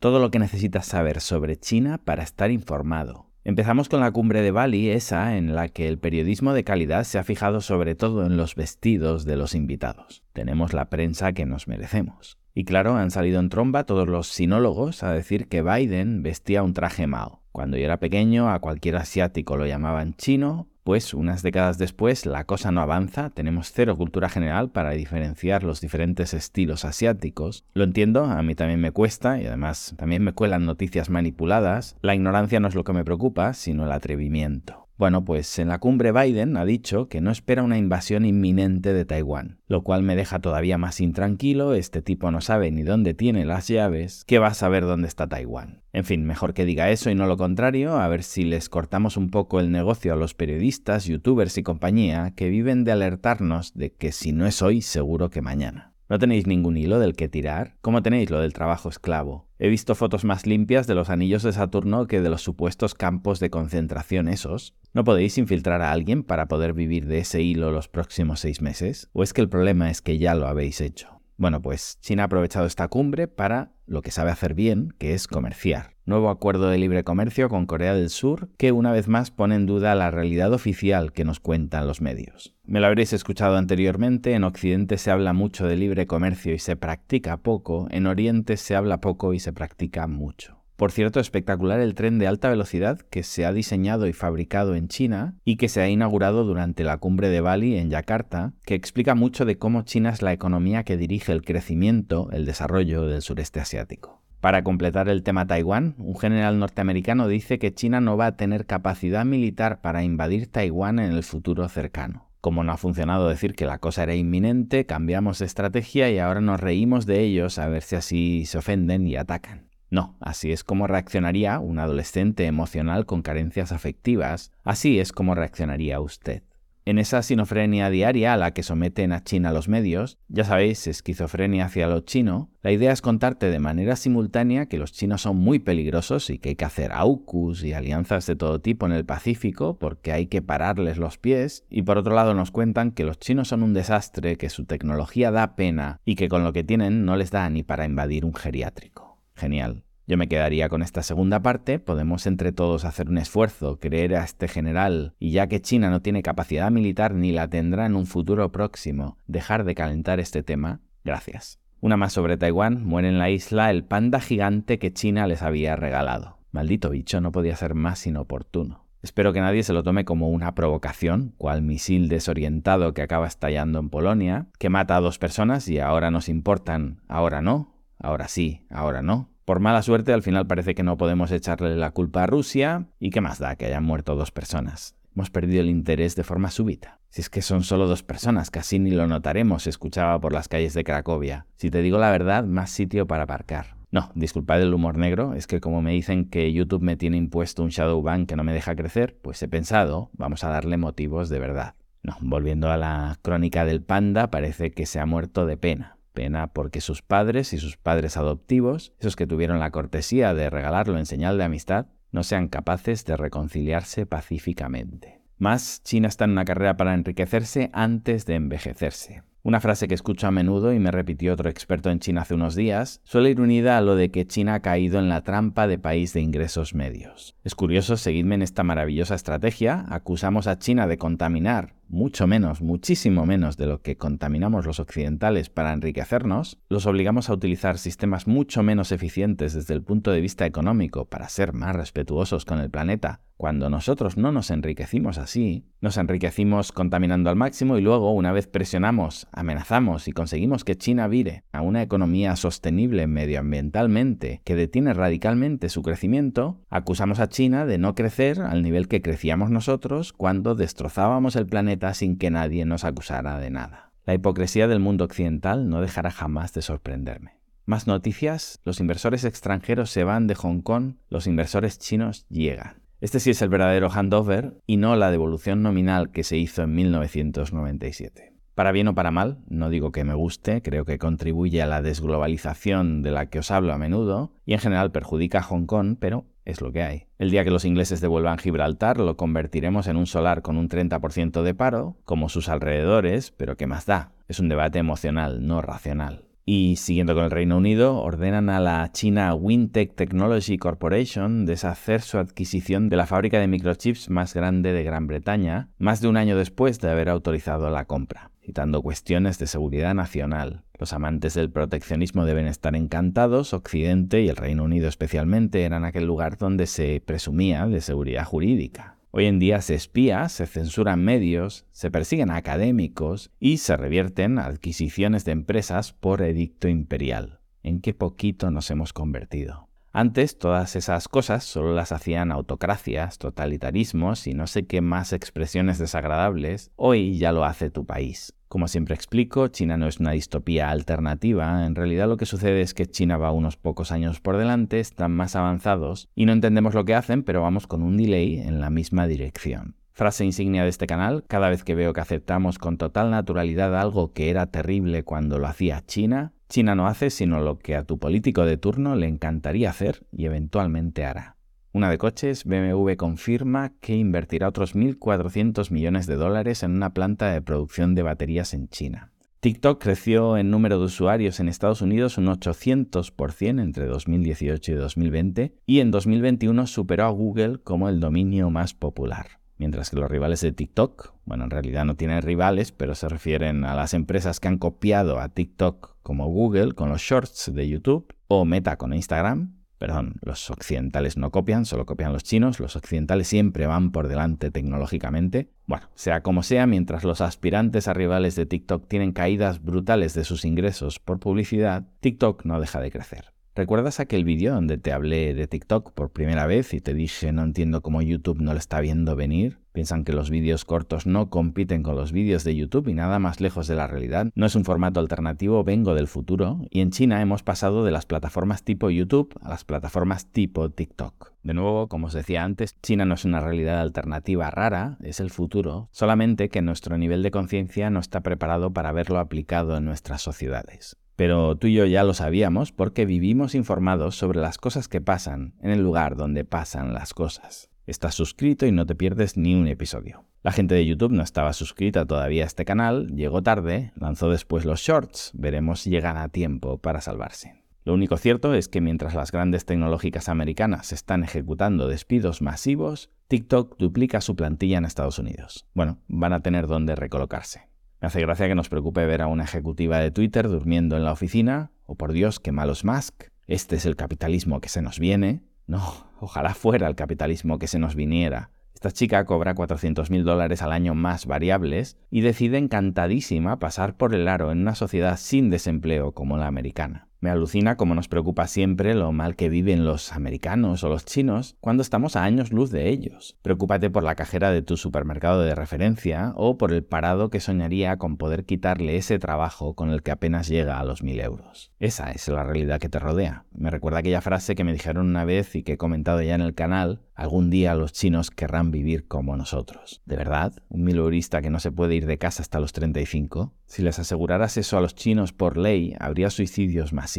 Todo lo que necesitas saber sobre China para estar informado. Empezamos con la cumbre de Bali, esa en la que el periodismo de calidad se ha fijado sobre todo en los vestidos de los invitados. Tenemos la prensa que nos merecemos. Y claro, han salido en tromba todos los sinólogos a decir que Biden vestía un traje Mao. Cuando yo era pequeño, a cualquier asiático lo llamaban chino, pues unas décadas después la cosa no avanza, tenemos cero cultura general para diferenciar los diferentes estilos asiáticos. Lo entiendo, a mí también me cuesta y además también me cuelan noticias manipuladas. La ignorancia no es lo que me preocupa, sino el atrevimiento. Bueno, pues en la cumbre Biden ha dicho que no espera una invasión inminente de Taiwán, lo cual me deja todavía más intranquilo, este tipo no sabe ni dónde tiene las llaves, ¿qué va a saber dónde está Taiwán. En fin, mejor que diga eso y no lo contrario, a ver si les cortamos un poco el negocio a los periodistas, youtubers y compañía que viven de alertarnos de que si no es hoy, seguro que mañana. ¿No tenéis ningún hilo del que tirar? ¿Cómo tenéis lo del trabajo esclavo? He visto fotos más limpias de los anillos de Saturno que de los supuestos campos de concentración esos. ¿No podéis infiltrar a alguien para poder vivir de ese hilo los próximos seis meses? ¿O es que el problema es que ya lo habéis hecho? Bueno, pues China ha aprovechado esta cumbre para lo que sabe hacer bien, que es comerciar. Nuevo acuerdo de libre comercio con Corea del Sur que una vez más pone en duda la realidad oficial que nos cuentan los medios. Me lo habréis escuchado anteriormente, en Occidente se habla mucho de libre comercio y se practica poco, en Oriente se habla poco y se practica mucho. Por cierto, espectacular el tren de alta velocidad que se ha diseñado y fabricado en China y que se ha inaugurado durante la cumbre de Bali en Yakarta, que explica mucho de cómo China es la economía que dirige el crecimiento, el desarrollo del sureste asiático. Para completar el tema Taiwán, un general norteamericano dice que China no va a tener capacidad militar para invadir Taiwán en el futuro cercano. Como no ha funcionado decir que la cosa era inminente, cambiamos de estrategia y ahora nos reímos de ellos a ver si así se ofenden y atacan. No, así es como reaccionaría un adolescente emocional con carencias afectivas, así es como reaccionaría usted. En esa sinofrenia diaria a la que someten a China los medios, ya sabéis, esquizofrenia hacia lo chino, la idea es contarte de manera simultánea que los chinos son muy peligrosos y que hay que hacer AUKUS y alianzas de todo tipo en el Pacífico porque hay que pararles los pies, y por otro lado nos cuentan que los chinos son un desastre, que su tecnología da pena y que con lo que tienen no les da ni para invadir un geriátrico. Genial. Yo me quedaría con esta segunda parte, podemos entre todos hacer un esfuerzo, creer a este general, y ya que China no tiene capacidad militar ni la tendrá en un futuro próximo, dejar de calentar este tema. Gracias. Una más sobre Taiwán, muere en la isla el panda gigante que China les había regalado. Maldito bicho, no podía ser más inoportuno. Espero que nadie se lo tome como una provocación, cual misil desorientado que acaba estallando en Polonia, que mata a dos personas y ahora nos importan, ahora no, ahora sí, ahora no. Por mala suerte, al final parece que no podemos echarle la culpa a Rusia, y qué más da que hayan muerto dos personas. Hemos perdido el interés de forma súbita. Si es que son solo dos personas, casi ni lo notaremos, escuchaba por las calles de Cracovia. Si te digo la verdad, más sitio para aparcar. No, disculpad el humor negro, es que como me dicen que YouTube me tiene impuesto un shadow ban que no me deja crecer, pues he pensado, vamos a darle motivos de verdad. No, volviendo a la crónica del panda, parece que se ha muerto de pena. Pena porque sus padres y sus padres adoptivos, esos que tuvieron la cortesía de regalarlo en señal de amistad, no sean capaces de reconciliarse pacíficamente. Más, China está en una carrera para enriquecerse antes de envejecerse. Una frase que escucho a menudo y me repitió otro experto en China hace unos días, suele ir unida a lo de que China ha caído en la trampa de país de ingresos medios. Es curioso, seguidme en esta maravillosa estrategia, acusamos a China de contaminar mucho menos, muchísimo menos de lo que contaminamos los occidentales para enriquecernos, los obligamos a utilizar sistemas mucho menos eficientes desde el punto de vista económico para ser más respetuosos con el planeta. Cuando nosotros no nos enriquecimos así, nos enriquecimos contaminando al máximo y luego, una vez presionamos, amenazamos y conseguimos que China vire a una economía sostenible medioambientalmente que detiene radicalmente su crecimiento, acusamos a China de no crecer al nivel que crecíamos nosotros cuando destrozábamos el planeta sin que nadie nos acusara de nada. La hipocresía del mundo occidental no dejará jamás de sorprenderme. Más noticias, los inversores extranjeros se van de Hong Kong, los inversores chinos llegan. Este sí es el verdadero handover y no la devolución nominal que se hizo en 1997. Para bien o para mal, no digo que me guste, creo que contribuye a la desglobalización de la que os hablo a menudo y en general perjudica a Hong Kong, pero es lo que hay. El día que los ingleses devuelvan Gibraltar lo convertiremos en un solar con un 30% de paro, como sus alrededores, pero ¿qué más da? Es un debate emocional, no racional. Y siguiendo con el Reino Unido, ordenan a la China Wintech Technology Corporation deshacer su adquisición de la fábrica de microchips más grande de Gran Bretaña, más de un año después de haber autorizado la compra, citando cuestiones de seguridad nacional. Los amantes del proteccionismo deben estar encantados, Occidente y el Reino Unido especialmente eran aquel lugar donde se presumía de seguridad jurídica. Hoy en día se espía, se censuran medios, se persiguen académicos y se revierten adquisiciones de empresas por edicto imperial. ¿En qué poquito nos hemos convertido? Antes todas esas cosas solo las hacían autocracias, totalitarismos y no sé qué más expresiones desagradables. Hoy ya lo hace tu país. Como siempre explico, China no es una distopía alternativa, en realidad lo que sucede es que China va unos pocos años por delante, están más avanzados y no entendemos lo que hacen, pero vamos con un delay en la misma dirección. Frase insignia de este canal, cada vez que veo que aceptamos con total naturalidad algo que era terrible cuando lo hacía China, China no hace sino lo que a tu político de turno le encantaría hacer y eventualmente hará. Una de coches, BMW confirma que invertirá otros 1.400 millones de dólares en una planta de producción de baterías en China. TikTok creció en número de usuarios en Estados Unidos un 800% entre 2018 y 2020 y en 2021 superó a Google como el dominio más popular. Mientras que los rivales de TikTok, bueno, en realidad no tienen rivales, pero se refieren a las empresas que han copiado a TikTok como Google con los shorts de YouTube o Meta con Instagram, Perdón, los occidentales no copian, solo copian los chinos, los occidentales siempre van por delante tecnológicamente. Bueno, sea como sea, mientras los aspirantes a rivales de TikTok tienen caídas brutales de sus ingresos por publicidad, TikTok no deja de crecer. ¿Recuerdas aquel vídeo donde te hablé de TikTok por primera vez y te dije no entiendo cómo YouTube no lo está viendo venir? Piensan que los vídeos cortos no compiten con los vídeos de YouTube y nada más lejos de la realidad. No es un formato alternativo, vengo del futuro y en China hemos pasado de las plataformas tipo YouTube a las plataformas tipo TikTok. De nuevo, como os decía antes, China no es una realidad alternativa rara, es el futuro, solamente que nuestro nivel de conciencia no está preparado para verlo aplicado en nuestras sociedades. Pero tú y yo ya lo sabíamos porque vivimos informados sobre las cosas que pasan en el lugar donde pasan las cosas. Estás suscrito y no te pierdes ni un episodio. La gente de YouTube no estaba suscrita todavía a este canal, llegó tarde, lanzó después los shorts, veremos si llegan a tiempo para salvarse. Lo único cierto es que mientras las grandes tecnológicas americanas están ejecutando despidos masivos, TikTok duplica su plantilla en Estados Unidos. Bueno, van a tener donde recolocarse. Me hace gracia que nos preocupe ver a una ejecutiva de Twitter durmiendo en la oficina, o por Dios, qué malos Musk, este es el capitalismo que se nos viene, no, ojalá fuera el capitalismo que se nos viniera. Esta chica cobra 400.000 dólares al año más variables y decide encantadísima pasar por el aro en una sociedad sin desempleo como la americana. Me alucina cómo nos preocupa siempre lo mal que viven los americanos o los chinos cuando estamos a años luz de ellos. Preocúpate por la cajera de tu supermercado de referencia o por el parado que soñaría con poder quitarle ese trabajo con el que apenas llega a los mil euros. Esa es la realidad que te rodea. Me recuerda aquella frase que me dijeron una vez y que he comentado ya en el canal, algún día los chinos querrán vivir como nosotros. ¿De verdad? ¿Un mileurista que no se puede ir de casa hasta los 35? Si les aseguraras eso a los chinos por ley, habría suicidios más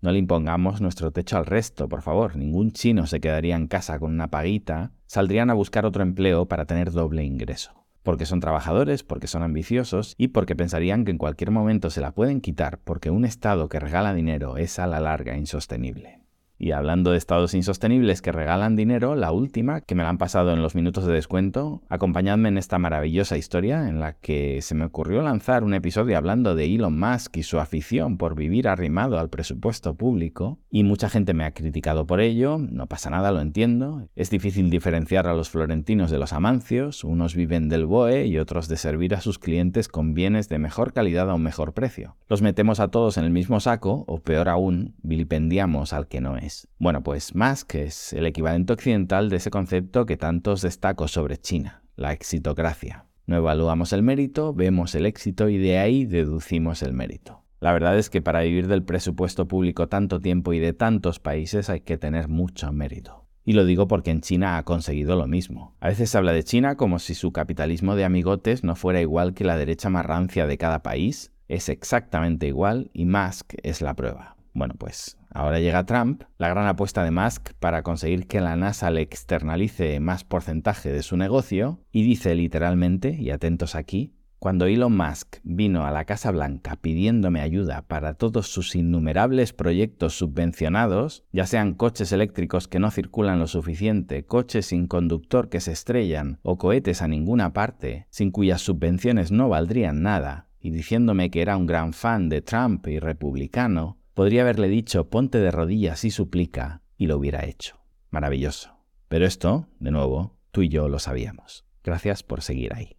no le impongamos nuestro techo al resto, por favor. Ningún chino se quedaría en casa con una paguita. Saldrían a buscar otro empleo para tener doble ingreso. Porque son trabajadores, porque son ambiciosos y porque pensarían que en cualquier momento se la pueden quitar porque un Estado que regala dinero es a la larga insostenible. Y hablando de estados insostenibles que regalan dinero, la última, que me la han pasado en los minutos de descuento, acompañadme en esta maravillosa historia en la que se me ocurrió lanzar un episodio hablando de Elon Musk y su afición por vivir arrimado al presupuesto público, y mucha gente me ha criticado por ello, no pasa nada, lo entiendo, es difícil diferenciar a los florentinos de los amancios, unos viven del BOE y otros de servir a sus clientes con bienes de mejor calidad a un mejor precio. Los metemos a todos en el mismo saco, o peor aún, vilipendiamos al que no es. Bueno, pues Musk es el equivalente occidental de ese concepto que tantos destaco sobre China, la exitocracia. No evaluamos el mérito, vemos el éxito y de ahí deducimos el mérito. La verdad es que para vivir del presupuesto público tanto tiempo y de tantos países hay que tener mucho mérito. Y lo digo porque en China ha conseguido lo mismo. A veces se habla de China como si su capitalismo de amigotes no fuera igual que la derecha más rancia de cada país. Es exactamente igual y Musk es la prueba. Bueno, pues Ahora llega Trump, la gran apuesta de Musk para conseguir que la NASA le externalice más porcentaje de su negocio, y dice literalmente, y atentos aquí, Cuando Elon Musk vino a la Casa Blanca pidiéndome ayuda para todos sus innumerables proyectos subvencionados, ya sean coches eléctricos que no circulan lo suficiente, coches sin conductor que se estrellan o cohetes a ninguna parte, sin cuyas subvenciones no valdrían nada, y diciéndome que era un gran fan de Trump y republicano, podría haberle dicho ponte de rodillas y suplica, y lo hubiera hecho. Maravilloso. Pero esto, de nuevo, tú y yo lo sabíamos. Gracias por seguir ahí.